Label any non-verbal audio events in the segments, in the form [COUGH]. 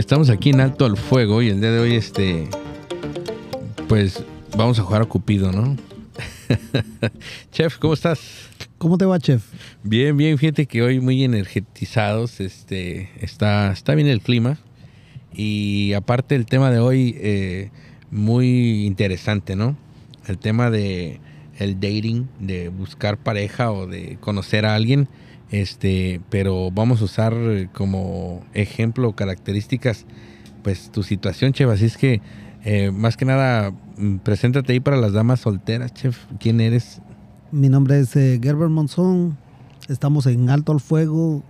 estamos aquí en Alto al Fuego y el día de hoy, este, pues vamos a jugar a Cupido, ¿no? [LAUGHS] chef, ¿cómo estás? ¿Cómo te va, chef? Bien, bien. Fíjate que hoy muy energetizados. Este, está, está bien el clima. Y aparte el tema de hoy, eh, muy interesante, ¿no? El tema de el dating, de buscar pareja o de conocer a alguien. Este, pero vamos a usar como ejemplo, características, pues tu situación, chef. Así es que, eh, más que nada, mm, preséntate ahí para las damas solteras, chef. ¿Quién eres? Mi nombre es eh, Gerber Monzón. Estamos en Alto al Fuego.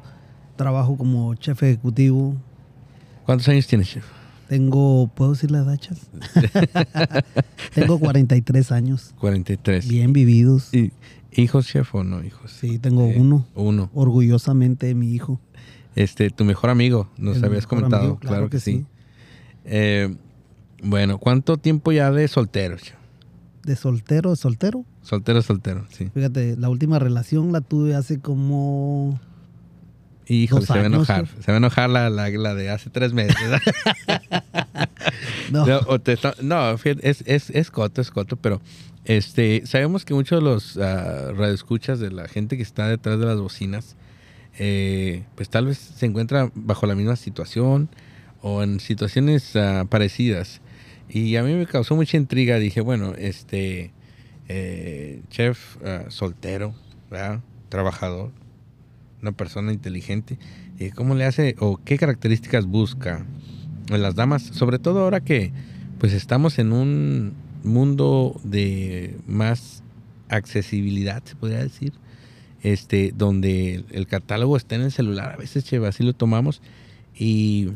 Trabajo como chef ejecutivo. ¿Cuántos años tienes, chef? Tengo, ¿puedo decir la edad, chef? [LAUGHS] [LAUGHS] Tengo 43 años. 43. Bien vividos. ¿Y ¿Hijos, chef, o no hijos? Sí, tengo uno. Uno. Orgullosamente mi hijo. Este, tu mejor amigo, nos El habías comentado. amigo, claro, claro que, que sí. sí. Eh, bueno, ¿cuánto tiempo ya de soltero, chef? De soltero, de soltero. Soltero, soltero, sí. Fíjate, la última relación la tuve hace como... Dos se va a enojar. chef. Se va a enojar la, la, la de hace tres meses. [LAUGHS] [LAUGHS] No, No, o te está- no, fíjate, es, es, es coto, es coto, pero este, sabemos que muchos de los ah, radioescuchas de la gente que está detrás de las bocinas, eh, pues tal vez se encuentra bajo la misma situación o en situaciones ah, parecidas. Y a mí me causó mucha intriga. Dije, bueno, este, eh, chef ah, soltero, trabajador, una persona inteligente, eh, ¿cómo le hace o qué características busca en las damas? Sobre todo ahora que pues estamos en un mundo de más accesibilidad, se podría decir, este, donde el catálogo está en el celular, a veces, che, así lo tomamos. Y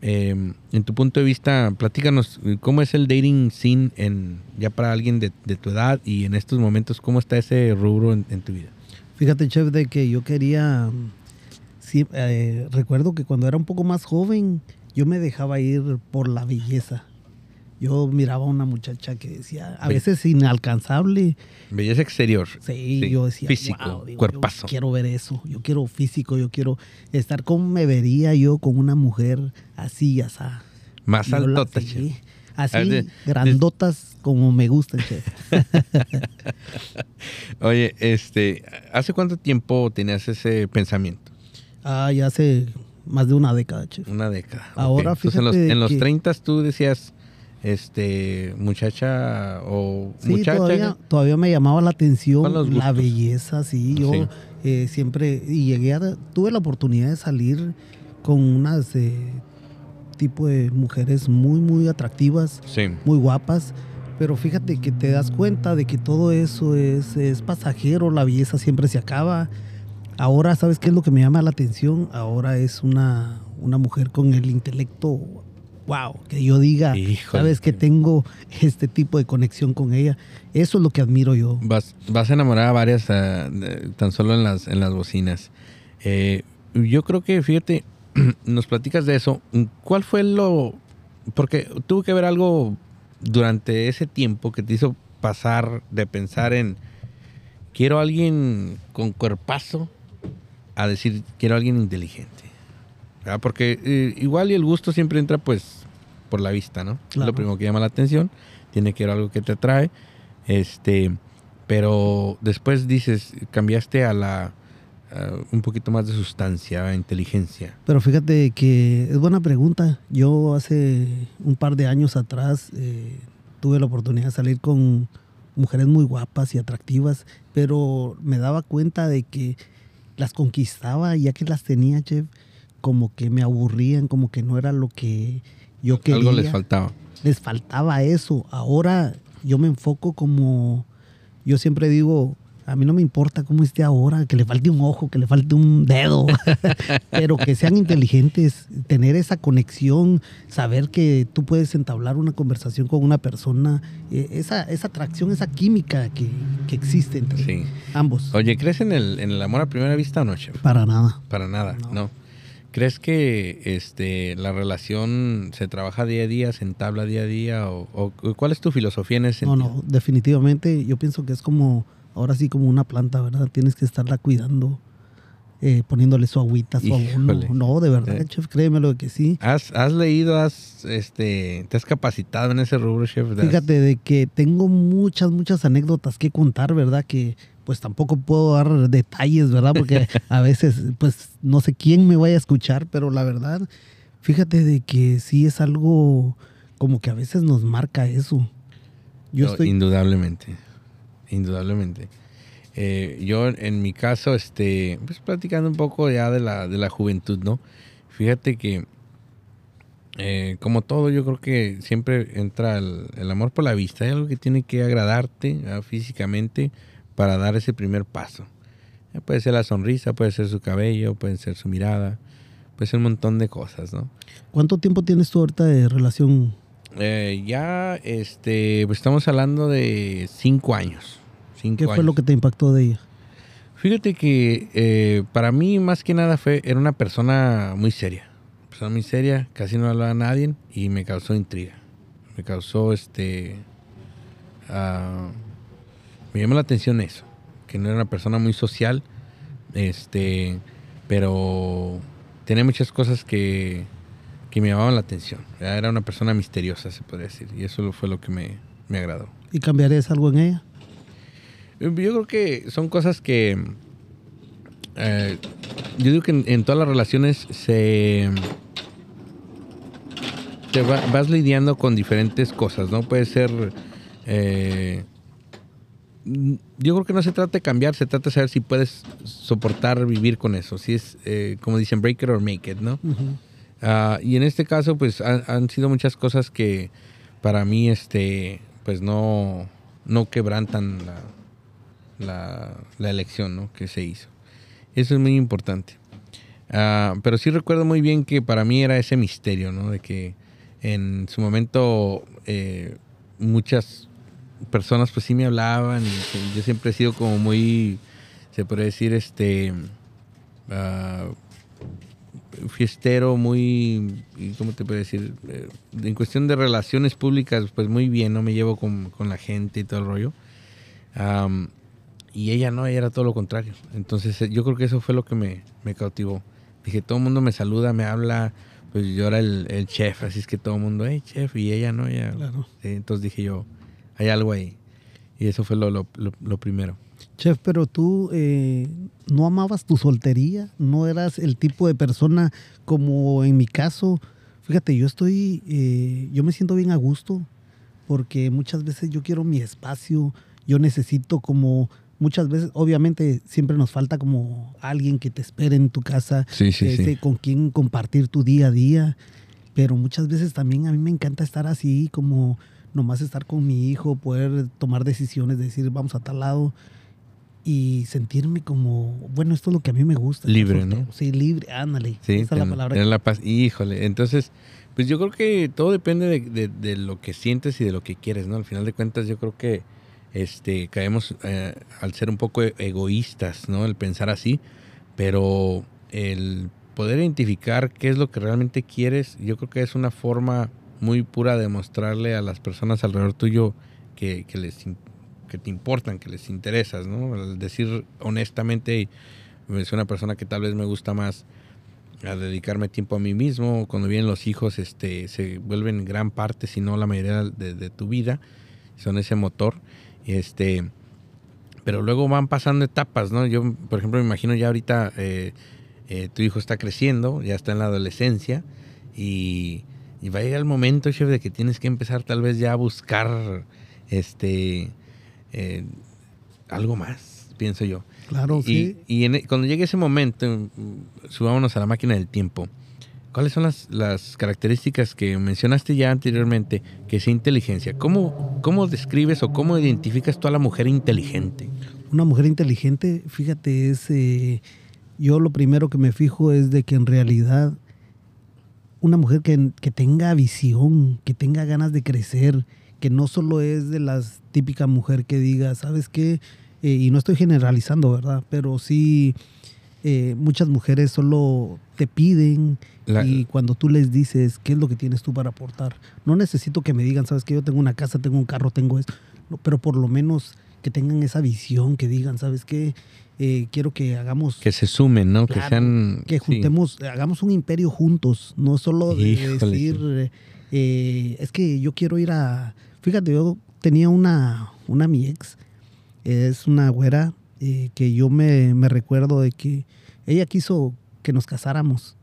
eh, en tu punto de vista, platícanos cómo es el dating scene en, ya para alguien de, de tu edad y en estos momentos, cómo está ese rubro en, en tu vida. Fíjate, chef, de que yo quería. Sí, eh, recuerdo que cuando era un poco más joven, yo me dejaba ir por la belleza. Yo miraba a una muchacha que decía, a veces inalcanzable. Belleza exterior. Sí, Sí, yo decía, físico, "Wow", digo, cuerpazo. Yo quiero ver eso. Yo quiero físico, yo quiero estar como me vería yo con una mujer así, así. Más altota, sí. Así, de- grandotas como me gustan, chef. [LAUGHS] Oye, este, ¿hace cuánto tiempo tenías ese pensamiento? Ah, ya hace más de una década, chef. Una década. Ahora, Entonces, en los, fíjate en los que- 30 tú decías, este, muchacha o Sí, muchacha. todavía, todavía me llamaba la atención la belleza, sí. Yo Sí. eh, siempre, y llegué a, tuve la oportunidad de salir con unas eh, tipo de mujeres muy, muy atractivas, Sí. muy guapas. Pero fíjate que te das cuenta de que todo eso es, es pasajero, la belleza siempre se acaba. Ahora, ¿sabes qué es lo que me llama la atención? Ahora es una, una mujer con el intelecto, wow, que yo diga, Híjole. sabes que tengo este tipo de conexión con ella. Eso es lo que admiro yo. Vas, vas a enamorar a varias ah, de- tan solo en las, en las bocinas. Eh, yo creo que, fíjate, [CLEARS THROAT] nos platicas de eso. ¿Cuál fue lo...? Porque tuvo que haber algo durante ese tiempo que te hizo pasar de pensar en quiero a alguien con cuerpazo a decir quiero a alguien inteligente. ¿Verdad? Porque eh, igual y el gusto siempre entra pues por la vista, ¿no? Es lo primero que llama la atención. Tiene que ver algo que te atrae. Este, pero después dices, cambiaste a la un poquito más de sustancia, a inteligencia. Pero fíjate que es buena pregunta. Yo hace un par de años atrás eh, tuve la oportunidad de salir con mujeres muy guapas y atractivas, pero me daba cuenta de que las conquistaba ya que las tenía, chef, como que me aburrían, como que no era lo que yo quería. Algo les faltaba. les faltaba eso. Ahora yo me enfoco como, yo siempre digo, a mí no me importa cómo esté ahora, que le falte un ojo, que le falte un dedo, [LAUGHS] pero que sean inteligentes, tener esa conexión, saber que tú puedes entablar una conversación con una persona, eh, esa, esa atracción, esa química que, que existe entre Sí. ambos. Oye, ¿crees en el, en el amor a primera vista o no, chef? Para nada. Para nada, No. no. ¿Crees que este, la relación se trabaja día a día, se entabla día a día? O, o cuál es tu filosofía en ese No, sentido? no, definitivamente yo pienso que es como, ahora sí como una planta, ¿verdad? Tienes que estarla cuidando eh, poniéndole su agüita, su abono. No, de verdad, Eh. chef, créemelo que sí. ¿Has, has leído, has, este, te has capacitado en ese rubro, chef? ¿Has- Fíjate de que tengo muchas, muchas anécdotas que contar, ¿verdad? Que pues tampoco puedo dar detalles, ¿verdad? Porque [LAUGHS] a veces, pues no sé quién me vaya a escuchar, pero la verdad, fíjate de que sí es algo como que a veces nos marca eso. Yo No, estoy... Indudablemente. Indudablemente. Eh, yo, en mi caso, este, pues platicando un poco ya de la, de la juventud, ¿no? Fíjate que, eh, como todo, yo creo que siempre entra el, el amor por la vista. Hay algo que tiene que agradarte físicamente para dar ese primer paso. Ya puede ser la sonrisa, puede ser su cabello, puede ser su mirada, puede ser un montón de cosas, ¿no? ¿Cuánto tiempo tienes tú ahorita de relación? Eh, ya, este, pues estamos hablando de cinco años. Cinco ¿Qué fue lo que te impactó de ella? Fíjate que eh, para mí más que nada fue, era una persona muy seria. Persona muy seria, casi no hablaba a nadie y me causó intriga. Me causó este... ah, me llamó la atención eso, que no era una persona muy social, este, pero tenía muchas cosas que, que me llamaban la atención. Era una persona misteriosa, se podría decir, y eso fue lo que me, me agradó. ¿Y cambiarías algo en ella? Yo creo que son cosas que. eh, yo digo que en, en todas las relaciones se. Te va- vas lidiando con diferentes cosas, ¿no? Puede ser. eh, yo creo que no se trata de cambiar, se trata de saber si puedes soportar vivir con eso. Si es, eh, como dicen, break it or make it, ¿no? Ujú. Ah, y en este caso, pues han, han sido muchas cosas que para mí, este, pues no, no quebrantan la, la, la elección ¿no? que se hizo. Eso es muy importante. Ah, pero sí recuerdo muy bien que para mí era ese misterio, ¿no? De que en su momento eh, muchas personas pues sí me hablaban y yo siempre he sido como muy, se podría decir, este, ah, fiestero, muy, ¿cómo te puedo decir? Eh, en cuestión de relaciones públicas, pues muy bien, no me llevo con, con la gente y todo el rollo. Am, y ella no, ella era todo lo contrario. Entonces eh, yo creo que eso fue lo que me, me cautivó. Dije, todo el mundo me saluda, me habla, pues yo era el, el chef, así es que todo el mundo, hey chef, y ella no, ella... Claro. Sí, entonces dije yo, hay algo ahí. Y eso fue lo, lo, lo- lo primero. Chef, pero tú eh, no amabas tu soltería, no eras el tipo de persona como en mi caso. Fíjate, yo estoy, eh, yo me siento bien a gusto porque muchas veces yo quiero mi espacio, yo necesito como, muchas veces, obviamente siempre nos falta como alguien que te espere en tu casa, Sí, sí, ese sí. con quien compartir tu día a día, pero muchas veces también a mí me encanta estar así como nomás estar con mi hijo, poder tomar decisiones, decir vamos a tal lado y sentirme como, bueno, esto es lo que a mí me gusta. Libre. ¿no? Sí, libre, ándale. Sí, esa es la palabra. tener la paz. Híjole, entonces, pues yo creo que todo depende de, de- de lo que sientes y de lo que quieres, ¿no? Al final de cuentas, yo creo que este, caemos eh, al ser un poco e- egoístas, ¿no? El pensar así, pero el poder identificar qué es lo que realmente quieres, yo creo que es una forma muy pura de mostrarle a las personas alrededor tuyo que, que les que te importan, que les interesas, ¿no? Al decir honestamente, soy una persona que tal vez me gusta más a dedicarme tiempo a mí mismo. Cuando vienen los hijos, este, se vuelven gran parte, si no la mayoría de, de tu vida. Son ese motor. Este, pero luego van pasando etapas, ¿no? Yo, por ejemplo, me imagino ya ahorita eh, eh, tu hijo está creciendo, ya está en la adolescencia y, y va a llegar el momento, chef, de que tienes que empezar tal vez ya a buscar este eh, algo más, pienso yo. Claro, Y, sí. y en e- cuando llegue ese momento, mm, subámonos a la máquina del tiempo. ¿Cuáles son las, las características que mencionaste ya anteriormente que es inteligencia? ¿Cómo, ¿Cómo describes o cómo identificas tú a la mujer inteligente? Una mujer inteligente, fíjate, es. eh, yo lo primero que me fijo es de que en realidad una mujer que, que tenga visión, que tenga ganas de crecer, que no solo es de las típicas mujer que diga, ¿sabes qué? Eh, y no estoy generalizando, ¿verdad? Pero sí, eh, muchas mujeres solo te piden La- y cuando tú les dices, ¿qué es lo que tienes tú para aportar? No necesito que me digan, ¿sabes qué? Yo tengo una casa, tengo un carro, tengo esto, No, pero por lo menos que tengan esa visión, que digan, ¿sabes qué? Eh, quiero que hagamos... Que se sumen, ¿no? que sean... que sí. juntemos, hagamos un imperio juntos, no solo de Híjole, decir, eh, es que yo quiero ir a... Fíjate, yo tenía una, una mi ex, es una güera eh, que yo me, me recuerdo de que ella quiso que nos casáramos.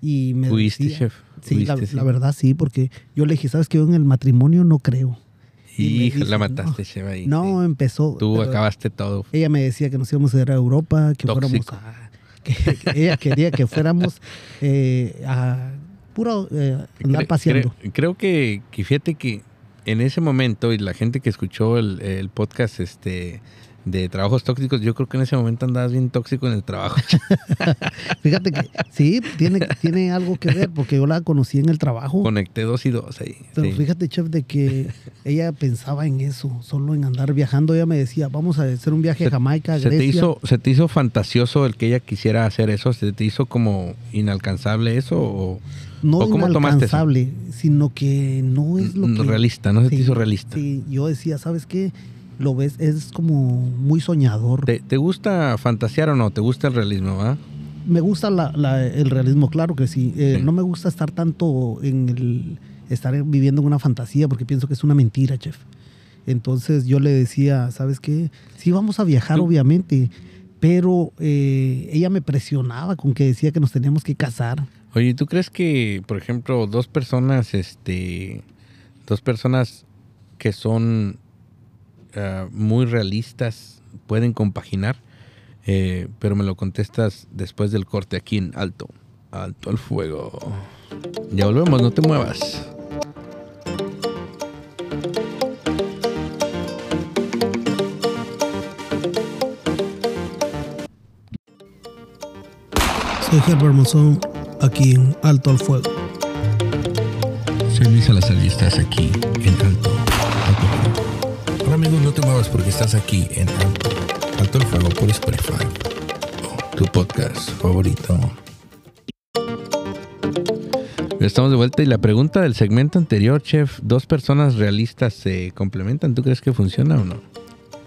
Y me Fuiste, chef. Sí, la, sí. la verdad sí, porque yo le dije, ¿sabes qué? Yo en el matrimonio no creo. Y dice, la "No, mataste, ahí. No, sí. empezó. Tú acabaste todo. ella me decía que nos íbamos a ir a Europa, que Tóxico. fuéramos [LAUGHS] a... Que, que ella quería que fuéramos eh, a puro eh, andar paseando. cre- creo que, que fíjate que en ese momento, y la gente que escuchó el, el podcast este de trabajos tóxicos, yo creo que en ese momento andabas bien tóxico en el trabajo. [LAUGHS] Fíjate que sí, tiene, tiene algo que ver, porque yo la conocí en el trabajo. Conecté dos y dos ahí. Pero sí. fíjate, chef, de que ella pensaba en eso, solo en andar viajando. Ella me decía, vamos a hacer un viaje a Jamaica, a ¿Se te, Grecia. hizo, ¿Se te hizo fantasioso el que ella quisiera hacer eso? ¿Se te hizo como inalcanzable eso? ¿O no ¿o cómo tomaste eso? inalcanzable, sino que no es lo que... realista? ¿No se te hizo realista? Sí, yo decía, ¿sabes qué? Lo ves, es como muy soñador. ¿Te, te gusta fantasear o no? ¿Te gusta el realismo? ¿va? Me gusta la- la- el realismo, claro que sí. Eh, Sí. No me gusta estar tanto en el estar viviendo en una fantasía porque pienso que es una mentira, chef. Entonces yo le decía, ¿sabes qué? Sí, vamos a viajar, Tú- obviamente, pero eh, ella me presionaba con que decía que nos teníamos que casar. Oye, ¿tú crees que, por ejemplo, dos personas, este, dos personas que son ah, muy realistas pueden compaginar? Eh, pero me lo contestas después del corte aquí en alto, alto al fuego. Ya volvemos, no te muevas. Soy Herbert Monzón, aquí en Alto al Fuego. Soy Luis Salazar y estás aquí en Alto, amigos, no te muevas porque estás aquí en Alto, Alto al Fuego por Spotify. Tu podcast favorito. Estamos de vuelta y la pregunta del segmento anterior, chef, ¿dos personas realistas se complementan? ¿Tú crees que funciona o no?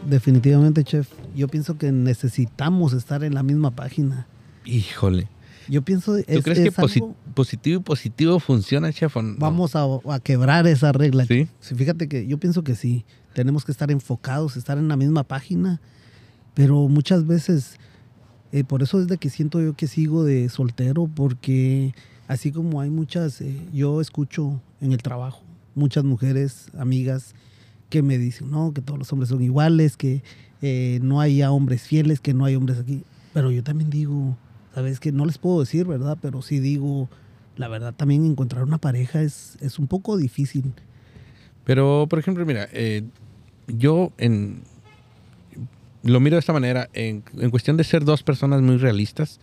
Definitivamente, chef. Yo pienso que necesitamos estar en la misma página. Híjole. Yo pienso ¿Tú es, crees que es algo- positivo y positivo funciona, chef? o no? vamos a, a quebrar esa regla. ¿Sí? Sí, Fíjate que yo pienso que sí. Tenemos que estar enfocados, estar en la misma página. Pero muchas veces, eh, por eso es de que siento yo que sigo de soltero, porque así como hay muchas, eh, yo escucho en el trabajo muchas mujeres, amigas, que me dicen, no, que todos los hombres son iguales, que eh, no hay hombres fieles, que no hay hombres aquí. Pero yo también digo, sabes que no les puedo decir, ¿verdad? Pero sí digo, la verdad también encontrar una pareja es, es un poco difícil. Pero, por ejemplo, mira, eh, yo en, lo miro de esta manera, en, cuestión de ser dos personas muy realistas,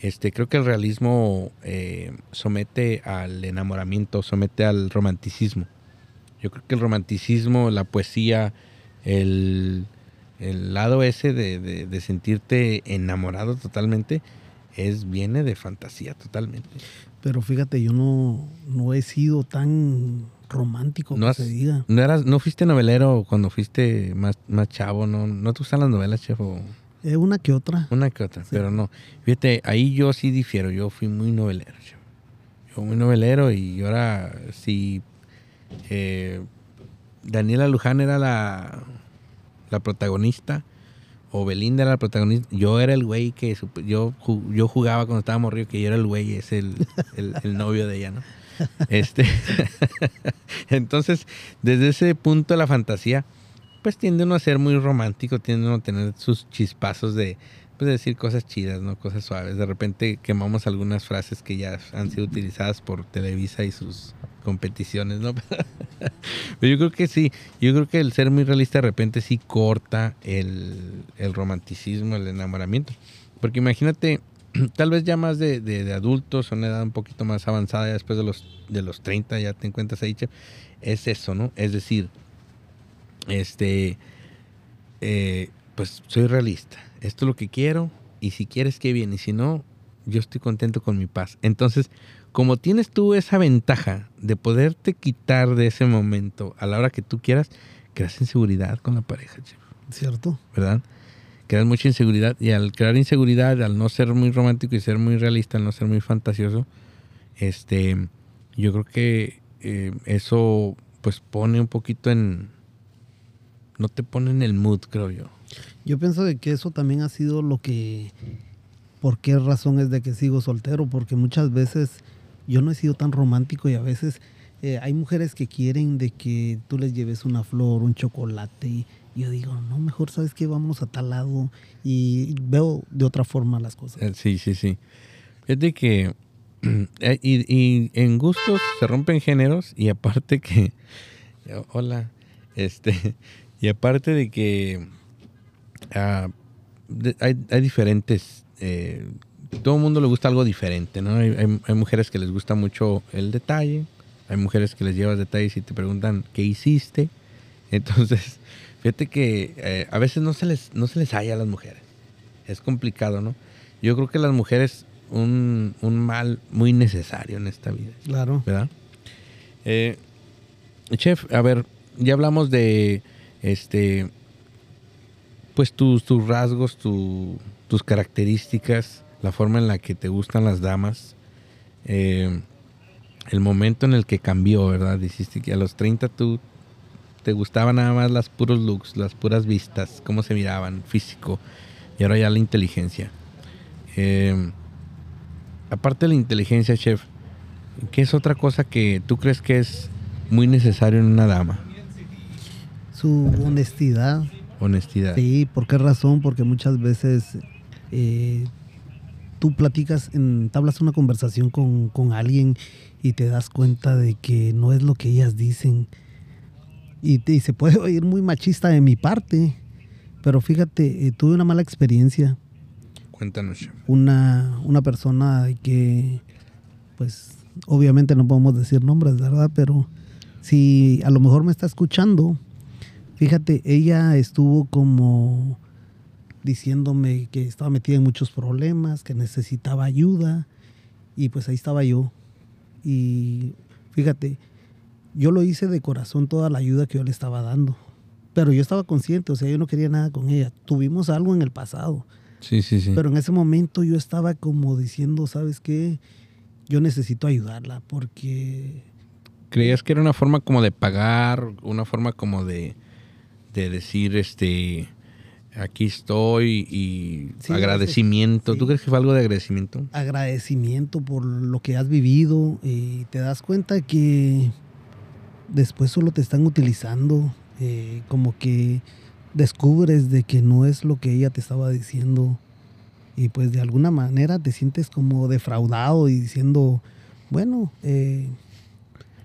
este, creo que el realismo eh, somete al enamoramiento, somete al romanticismo. Yo creo que el romanticismo, la poesía, el, el lado ese de, de- de sentirte enamorado totalmente, es, viene de fantasía totalmente. Pero fíjate, yo no, no he sido tan romántico, No que has- se diga. ¿No, eras, ¿No fuiste novelero cuando fuiste más, más chavo? ¿No, ¿No te gustan las novelas, chef? o Eh, una que otra. Una que otra, pero no. Fíjate, ahí yo sí difiero. Yo fui muy novelero, chef. Yo muy novelero y ahora sí... eh, Daniela Luján era la, la protagonista o Belinda era la protagonista. Yo era el güey que... Yo, yo jugaba cuando estaba morrido que yo era el güey, es el, el, el novio de ella, ¿no? Este, [LAUGHS] entonces, desde ese punto la fantasía, pues tiende uno a ser muy romántico, tiende uno a tener sus chispazos de, pues, de decir cosas chidas, ¿no? Cosas suaves. De repente quemamos algunas frases que ya han sido utilizadas por Televisa y sus competiciones, ¿no? [LAUGHS] Pero yo creo que sí, yo creo que el ser muy realista de repente sí corta el, el romanticismo, el enamoramiento. Porque imagínate, [CLEARS THROAT] tal vez ya más de, de- de adultos, una edad un poquito más avanzada, ya después de los, de los 30 ya te encuentras ahí, chef, es eso, ¿no? Es decir, este, eh, pues soy realista, esto es lo que quiero y si quieres que bien y si no, yo estoy contento con mi paz. Entonces, como tienes tú esa ventaja de poderte quitar de ese momento a la hora que tú quieras, creas inseguridad con la pareja, chef. Cierto. ¿verdad? Creas mucha inseguridad y al crear inseguridad, al no ser muy romántico y ser muy realista, al no ser muy fantasioso, este, yo creo que eh, eso pues pone un poquito en, no te pone en el mood, creo yo. Yo pienso de que eso también ha sido lo que, por qué razón es de que sigo soltero, porque muchas veces yo no he sido tan romántico y a veces eh, hay mujeres que quieren de que tú les lleves una flor, un chocolate yo digo, no, mejor sabes que vamos a tal lado y veo de otra forma las cosas. Eh, Sí, sí, sí. Fíjate que [CLEARS THROAT] eh, y, en gustos se rompen géneros y aparte que [LAUGHS] hola, este [LAUGHS] y aparte de que de- hay, hay diferentes eh, todo el mundo le gusta algo diferente, ¿no? Hay- hay mujeres que les gusta mucho el detalle, hay mujeres que les llevas detalles y te preguntan qué hiciste. [LAUGHS] Entonces, fíjate que eh, a veces no se les no se les halla a las mujeres. Es complicado, ¿no? Yo creo que las mujeres un, un mal muy necesario en esta vida, Claro. ¿verdad? Eh, chef, a ver, ya hablamos de este pues tus, tus rasgos, tu- tus características, la forma en la que te gustan las damas, eh, el momento en el que cambió, ¿verdad? Dijiste que a los 30 tú te gustaban nada más las puros looks, las puras vistas, cómo se miraban, físico, y ahora ya la inteligencia. Eh, aparte de la inteligencia, chef, ¿qué es otra cosa que tú crees que es muy necesario en una dama? Su honestidad. Honestidad. Sí, ¿por qué razón? Porque muchas veces eh, tú platicas, entablas una conversación con, con alguien y te das cuenta de que no es lo que ellas dicen. Y, se puede oír muy machista de mi parte, pero fíjate, eh, tuve una mala experiencia. Cuéntanos. Una, una persona que, pues, obviamente no podemos decir nombres, ¿verdad? Pero si a lo mejor me está escuchando, fíjate, ella estuvo como diciéndome que estaba metida en muchos problemas, que necesitaba ayuda, y pues ahí estaba yo. Y fíjate, yo lo hice de corazón toda la ayuda que yo le estaba dando. Pero yo estaba consciente, o sea, yo no quería nada con ella. Tuvimos algo en el pasado. Sí, sí, sí. Pero en ese momento yo estaba como diciendo, ¿sabes qué? Yo necesito ayudarla porque ¿Creías que era una forma como de pagar, una forma como de, de decir, este, aquí estoy y Sí, agradecimiento? sí. ¿Tú crees que fue algo de agradecimiento? agradecimiento por lo que has vivido y te das cuenta que después solo te están utilizando, eh, como que descubres de que no es lo que ella te estaba diciendo y pues de alguna manera te sientes como defraudado y diciendo, bueno, eh,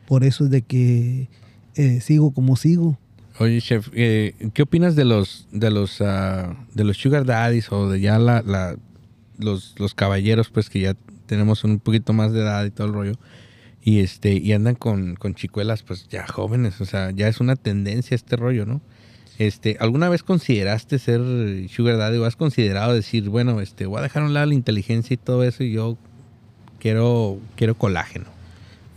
por eso es de que eh, sigo como sigo. Oye, chef, eh, ¿qué opinas de los de los ah, de los sugar daddies o de ya la, la- los, los caballeros, pues que ya tenemos un poquito más de edad y todo el rollo y este y andan con, con chicuelas, pues ya jóvenes, o sea, ya es una tendencia este rollo, ¿no? Este, ¿alguna vez consideraste ser sugar daddy o has considerado decir, bueno, este, voy a dejar un lado la inteligencia y todo eso y yo quiero quiero colágeno?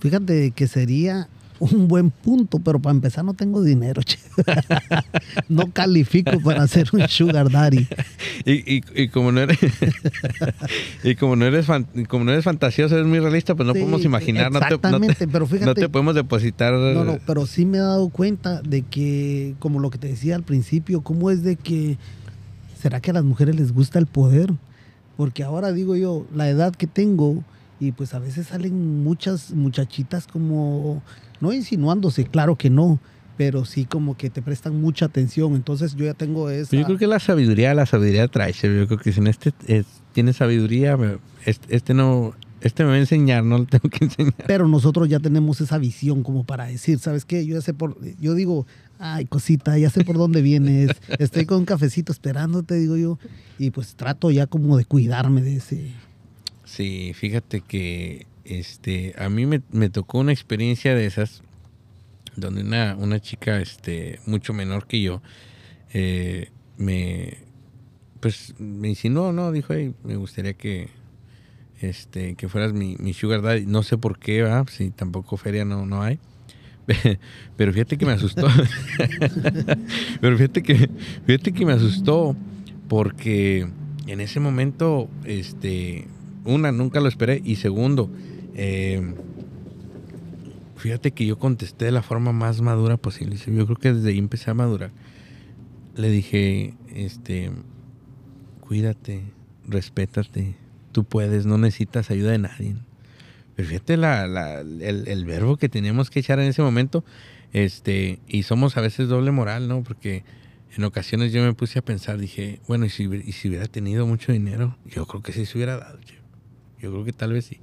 Fíjate que sería un buen punto, pero para empezar no tengo dinero, che. [LAUGHS] no califico para ser un sugar daddy. Y, y, y como no eres [LAUGHS] y como no eres fan- como no eres fantasioso, eres muy realista, pues no Sí, podemos imaginar, no te, no te- pero no fíjate. te podemos depositar. No, no, pero sí me he dado cuenta de que, como lo que te decía al principio, cómo es de que, ¿será que a las mujeres les gusta el poder? Porque ahora digo yo, la edad que tengo, y pues a veces salen muchas muchachitas como, no insinuándose, claro que no, pero sí como que te prestan mucha atención. Entonces yo ya tengo esa... Yo creo que la sabiduría, la sabiduría trae. Yo creo que si en este es- tiene sabiduría, este, este no, este me va a enseñar, no lo tengo que [LAUGHS] enseñar. Pero nosotros ya tenemos esa visión como para decir, ¿sabes qué? Yo ya sé por, yo digo, ay, cosita, ya sé por dónde vienes. [LAUGHS] Estoy con un cafecito esperándote, digo yo, y pues trato ya como de cuidarme de ese. Sí, fíjate que este a mí me, me tocó una experiencia de esas donde una, una chica este mucho menor que yo eh, me pues me insinuó, no, dijo, "Hey, me gustaría que este que fueras mi, mi sugar daddy, no sé por qué, ¿verdad? si tampoco feria no, no hay, [LAUGHS] Pero fíjate que me asustó. [LAUGHS] Pero fíjate que, fíjate que me asustó porque en ese momento, este, una, nunca lo esperé. Y segundo, eh, fíjate que yo contesté de la forma más madura posible. Yo creo que desde ahí empecé a madurar. Le dije, este, cuídate, respétate, tú puedes, no necesitas ayuda de nadie. Pero fíjate el, verbo que teníamos que echar en ese momento. Este, y somos a veces doble moral, ¿no? Porque en ocasiones yo me puse a pensar, dije, bueno, ¿y si, hubiera tenido mucho dinero? Yo creo que sí se hubiera dado, yo creo que tal vez sí.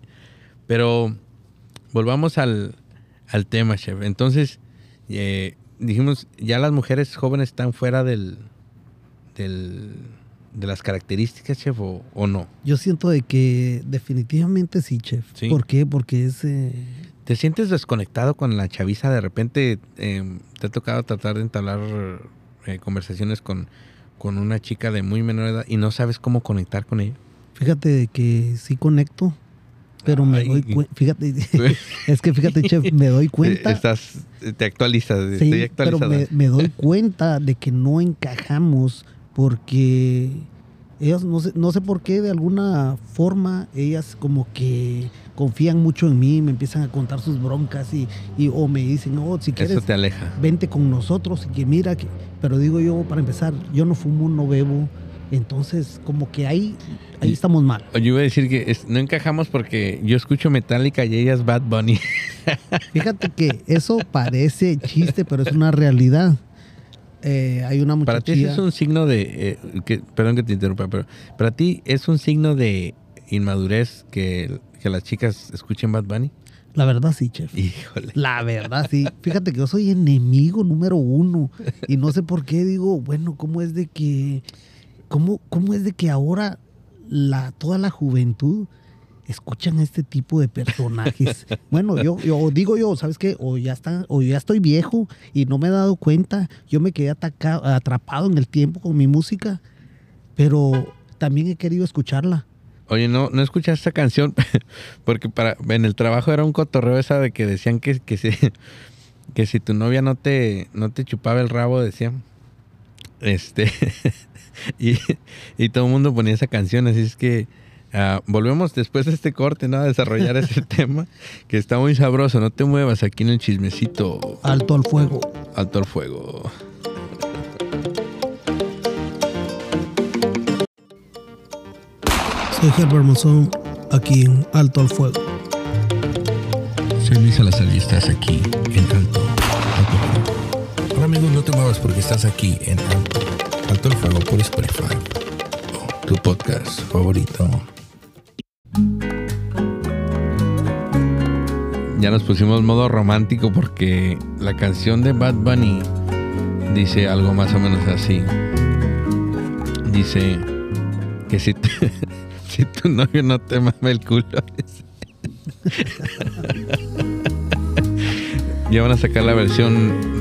Pero volvamos al, tema, chef. Entonces, eh, dijimos, ya las mujeres jóvenes están fuera del, del de las características, chef, o, no? Yo siento de que definitivamente sí, chef. ¿Por qué? Porque es... Eh, ¿Te sientes desconectado con la chaviza? De repente em, te ha tocado tratar de entablar eh, conversaciones con, con una chica de muy menor edad y no sabes cómo conectar con ella. Fíjate que sí conecto, pero me doy cuenta, fíjate, [LAUGHS] [LAUGHS] es que fíjate, chef, me doy [LAUGHS] cuenta. Estás, te actualizas, estoy Pero me, doy cuenta de que no encajamos porque ellas, no sé, no sé por qué, de alguna forma, ellas como que confían mucho en mí, me empiezan a contar sus broncas y, o me dicen, oh, si quieres, te aleja. vente con nosotros y que mira, que, pero digo yo, para empezar, yo no fumo, no bebo, entonces como que ahí, ahí estamos mal. Yo iba a decir que no encajamos porque yo escucho Metallica y ellas Bad Bunny. [LAUGHS] Fíjate que eso parece chiste, pero es una realidad. Eh, hay una Para ti es un signo de, eh, perdón que te interrumpa, pero para ti es un signo de inmadurez que, que las chicas escuchen Bad Bunny. La verdad sí, chef. Híjole. La verdad sí. Fíjate que yo soy enemigo número uno y no sé por qué digo, bueno, ¿cómo es de que, cómo, cómo es de que ahora la, toda la juventud escuchan este tipo de personajes. [LAUGHS] bueno, yo, yo digo yo, ¿sabes qué? O ya está, o ya estoy viejo y no me he dado cuenta. Yo me quedé atrapado en el tiempo con mi música, pero también he querido escucharla. Oye, no, no escuchas esta canción [LAUGHS] porque para en el trabajo era un cotorreo esa de que decían que, que si, [LAUGHS] que si tu novia no te, no te chupaba el rabo, decían. Este [LAUGHS] y, y todo el mundo ponía esa canción, así es que Ah, volvemos después de este corte, ¿no? A desarrollar ese [LAUGHS] tema que está muy sabroso. No te muevas aquí en el chismecito. Alto al fuego. Alto al fuego. Soy Herbert Monzón, aquí en Alto al Fuego. Soy Luis Salazar y estás aquí en Alto, no te muevas porque estás aquí en Alto, Alto al Fuego por Spotify. tu podcast favorito. Ya nos pusimos modo romántico porque la canción de Bad Bunny dice algo más o menos así. Dice que si, [LAUGHS] si tu novio no te mama el culo. [LAUGHS] ya van a sacar la versión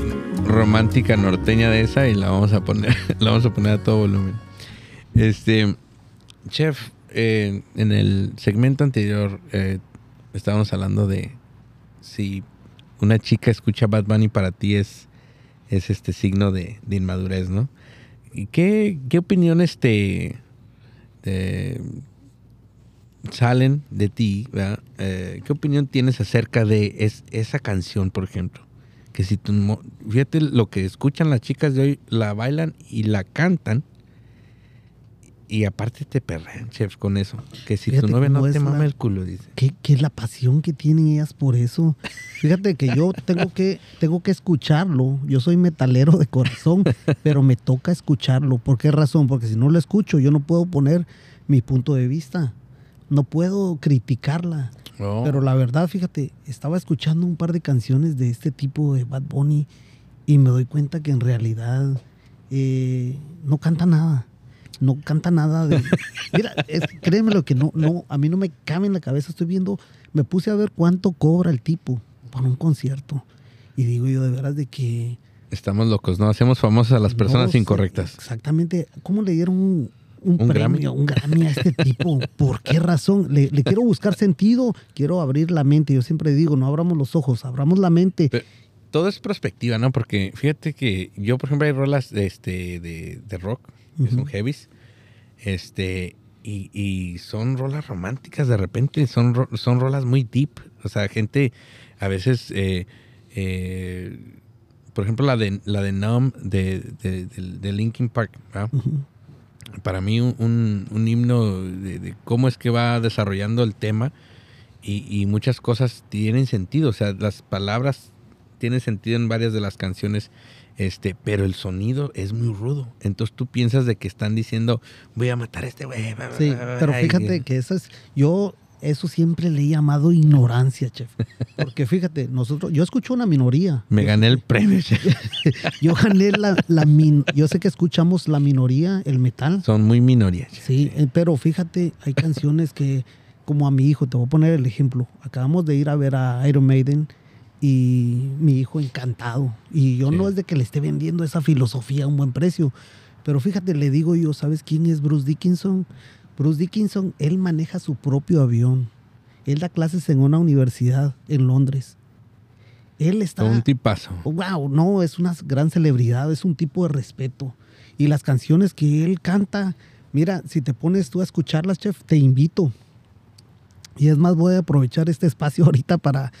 romántica norteña de esa y la vamos a poner, [LAUGHS] la vamos a poner a todo volumen. Este, chef, eh, en el segmento anterior eh, estábamos hablando de si una chica escucha Bad Bunny para ti es, es este signo de, inmadurez, ¿no? ¿Y qué, qué opiniones te, salen de ti? Eh, ¿Qué opinión tienes acerca de esa canción, por ejemplo? Que si tú, fíjate lo que escuchan las chicas de hoy, la bailan y la cantan y aparte te perrean, chef, con eso. Que si tu novia no te mama el culo, dice. ¿Qué, ¿Qué, es la pasión que tienen ellas por eso? Fíjate que yo tengo que, tengo que escucharlo. Yo soy metalero de corazón, pero me toca escucharlo. ¿Por qué razón? Porque si no lo escucho, yo no puedo poner mi punto de vista. No puedo criticarla. Oh. Pero la verdad, fíjate, estaba escuchando un par de canciones de este tipo de Bad Bunny y me doy cuenta que en realidad eh, no canta nada no canta nada de... [LAUGHS] Mira, créeme lo que no, no, a mí no me cabe en la cabeza. Estoy viendo, me puse a ver cuánto cobra el tipo para un concierto. Y digo yo de veras de que... Estamos locos, ¿no? Hacemos famosas a las personas incorrectas. Exactamente. ¿Cómo le dieron un, un, premio, un Grammy a este tipo? ¿Por qué razón? Le, quiero buscar sentido, quiero abrir la mente. Yo siempre digo, no abramos los ojos, abramos la mente. todo es perspectiva, ¿no? Porque fíjate que yo, por ejemplo, hay rolas de, este, de, de rock, que son heavies, este, y, y son rolas románticas de repente, son, son rolas muy deep. O sea, gente a veces, eh, eh, por ejemplo, la de, la de Numb de, de, de- de Linkin Park, ¿verdad? Para mí un, un- un himno de, de cómo es que va desarrollando el tema y, y muchas cosas tienen sentido, o sea, las palabras tienen sentido en varias de las canciones, este, pero el sonido es muy rudo. Entonces tú piensas de que están diciendo, voy a matar a este güey. Sí, pero bla", fíjate que eso es, yo eso siempre le he llamado ignorancia, chef. Porque fíjate, nosotros, yo escucho una minoría. me gané el premio. [LAUGHS] Yo gané la, la min- yo sé que escuchamos la minoría, el metal. Son muy minorías. Sí, eh, pero fíjate, hay canciones que, como a mi hijo, te voy a poner el ejemplo. Acabamos de ir a ver a Iron Maiden y mi hijo encantado. Y yo Sí. no es de que le esté vendiendo esa filosofía a un buen precio. Pero fíjate, le digo yo, ¿sabes quién es Bruce Dickinson? Bruce Dickinson, él maneja su propio avión. Él da clases en una universidad en Londres. Él está... Un tipazo. Wow, no, es una gran celebridad, es un tipo de respeto. Y las canciones que él canta, mira, si te pones tú a escucharlas, chef, te invito. Y es más, voy a aprovechar este espacio [LAUGHS] ahorita para,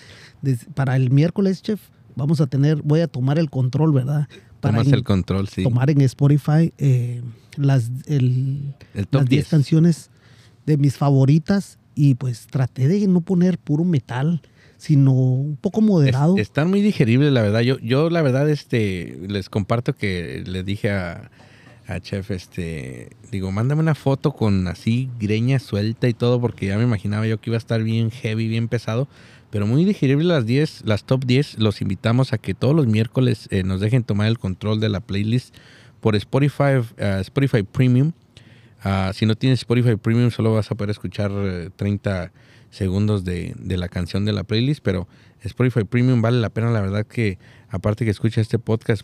para el miércoles, chef. Vamos a tener, voy a tomar el control, ¿verdad? Para Tomas el control, sí. tomar en Spotify eh, las, el, El top las 10 10. canciones de mis favoritas. Y pues traté de no poner puro metal, sino un poco moderado. Es- están muy digeribles, la verdad. Yo, yo la verdad, este, les comparto que le dije a, a Chef, este, digo, mándame una foto con así greña suelta y todo, porque ya me imaginaba yo que iba a estar bien heavy, bien pesado. Pero muy digerible las 10, las top 10. Los invitamos a que todos los miércoles eh, nos dejen tomar el control de la playlist por Spotify, eh, Spotify Premium. Ah, si no tienes Spotify Premium, solo vas a poder escuchar eh, 30 segundos de, de la canción de la playlist, pero Spotify Premium vale la pena, la verdad que aparte que escuchas este podcast,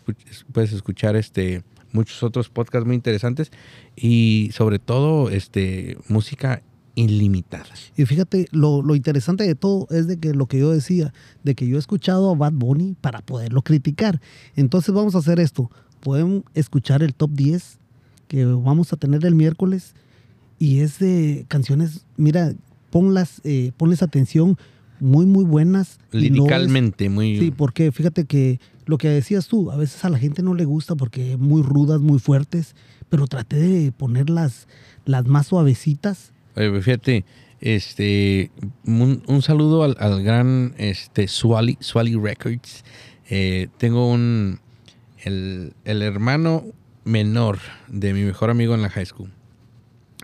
puedes escuchar este muchos otros podcasts muy interesantes y sobre todo este música ilimitada. Y fíjate, lo, lo interesante de todo es de que lo que yo decía, de que yo he escuchado a Bad Bunny para poderlo criticar. Entonces vamos a hacer esto. Podemos escuchar el top 10 que vamos a tener el miércoles y es de canciones, mira, ponlas, eh, ponles atención, muy, muy buenas. y no es- Liricalmente, muy... Sí, porque fíjate que lo que decías tú, a veces a la gente no le gusta porque muy rudas, muy fuertes, pero traté de poner las, las más suavecitas. Oye, pues fíjate, este, un, un saludo al, al gran este, Swally, Swally Records. Eh, tengo un, el, el hermano menor de mi mejor amigo en la high school.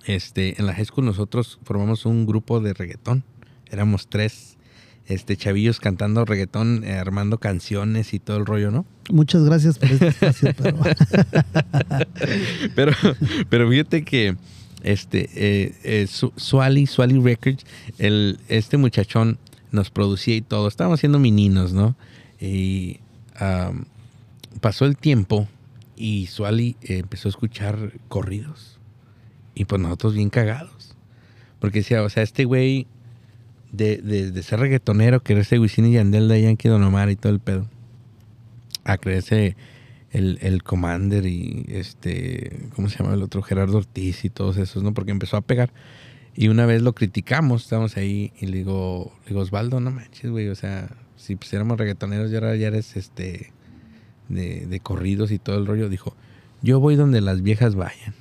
Este, en la high school nosotros formamos un grupo de reggaetón. Éramos tres este, chavillos cantando reggaetón, eh, armando canciones y todo el rollo, ¿no? Muchas gracias por este espacio, pero [LAUGHS] pero, pero fíjate que este eh, eh, Su- Swally, Swally Records, el, este muchachón nos producía y todo. Estábamos siendo meninos, ¿no? Y pasó el tiempo y Swally eh, empezó a escuchar corridos. Y pues nosotros bien cagados. Porque decía, o sea, este güey de, de, de ser reggaetonero, que era ese Wisin y Yandel de Yankee Don Omar y todo el pedo, a creerse el, el Commander y este, ¿cómo se llama el otro? Gerardo Ortiz y todos esos, ¿no? Porque empezó a pegar. Y una vez lo criticamos, estábamos ahí y le digo, le digo, Osvaldo, no manches, güey, o sea, si pues éramos reggaetoneros y ya eres este, de, de corridos y todo el rollo, dijo, yo voy donde las viejas vayan.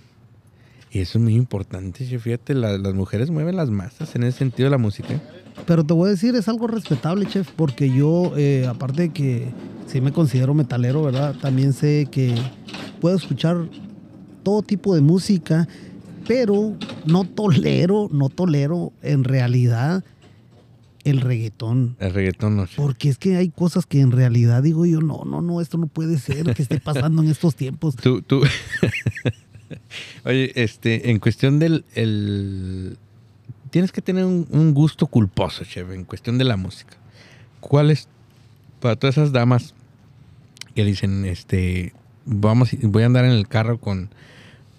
Y eso es muy importante, sí, fíjate, la- las mujeres mueven las masas en ese sentido de la música. Pero te voy a decir, es algo respetable, chef, porque yo, eh, aparte de que sí me considero metalero, ¿verdad? También sé que puedo escuchar todo tipo de música, pero no tolero, no tolero en realidad el reggaetón. El reggaetón no. Porque es que hay cosas que en realidad digo yo, no, no, no, esto no puede ser que esté pasando en estos tiempos. Tú, tú. [LAUGHS] [LAUGHS] Oye, este, en cuestión del. El... Tienes que tener un, un gusto culposo, chef, en cuestión de la música. ¿Cuál es para todas esas damas que dicen, este, vamos, voy a andar en el carro con,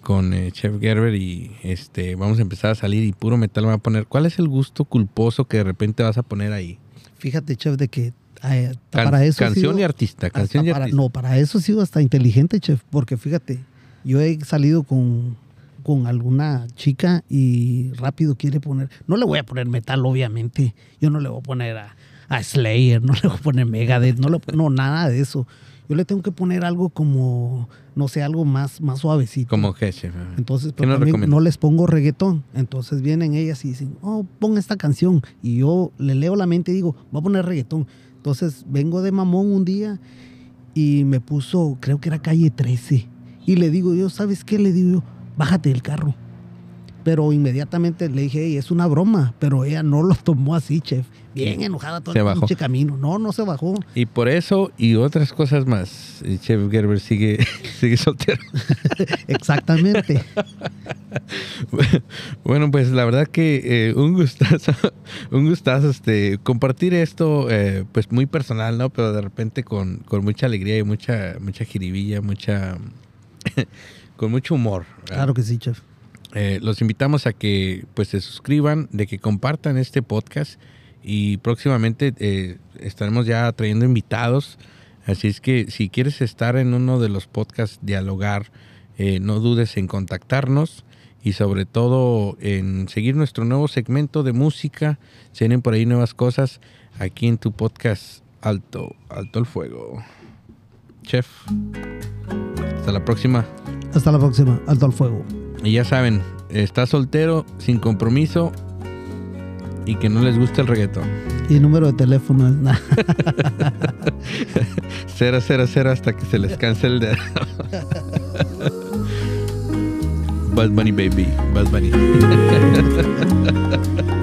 con eh, Chef Gerber y este, vamos a empezar a salir y puro metal me va a poner. ¿Cuál es el gusto culposo que de repente vas a poner ahí? Fíjate, chef, de que eh, Can- para eso canción sido- y artista, canción y para- artista. No, para eso he sido hasta inteligente, chef, porque fíjate, yo he salido con, con alguna chica y rápido quiere poner, no le voy a poner metal, obviamente, yo no le voy a poner a, a Slayer, no le voy a poner Megadeth, no, le, no, nada de eso. Yo le tengo que poner algo como, no sé, algo más, más suavecito. Como chef. Entonces, ¿Qué pero recomienda? no les pongo reggaetón. Entonces vienen ellas y dicen, oh, pon esta canción. Y yo le leo la mente y digo, voy a poner reggaetón. Entonces vengo de mamón un día y me puso, creo que era calle 13. Y le digo yo, ¿sabes qué? Le digo yo, bájate del carro. Pero inmediatamente le dije, "Ey, es una broma. Pero ella no lo tomó así, chef. Bien enojada todo Se el bajó. pinche camino. No, no se bajó. Y por eso y otras cosas más, eh, Chef Gerber sigue, [LAUGHS] sigue soltero. [LAUGHS] Exactamente. [LAUGHS] Bueno, pues la verdad que eh, un gustazo, un gustazo este, compartir esto, eh, pues muy personal, ¿no? Pero de repente con, con mucha alegría y mucha, mucha jiribilla, mucha, [LAUGHS] con mucho humor. ¿verdad? claro que sí, chef. Eh, los invitamos a que pues se suscriban, de que compartan este podcast y próximamente eh, estaremos ya trayendo invitados. Así es que si quieres estar en uno de los podcasts, dialogar, eh, no dudes en contactarnos y sobre todo en seguir nuestro nuevo segmento de música. Se vienen por ahí nuevas cosas aquí en tu podcast Alto, Alto el Fuego. Chef, hasta la próxima. Hasta la próxima. Alto al fuego. Y ya saben, está soltero, sin compromiso y que no les gusta el reggaetón. Y número de teléfono es nada. [LAUGHS] Cero, cero, cero hasta que se les canse el dedo. [LAUGHS] Bad Bunny Baby, Bad Bunny. [LAUGHS]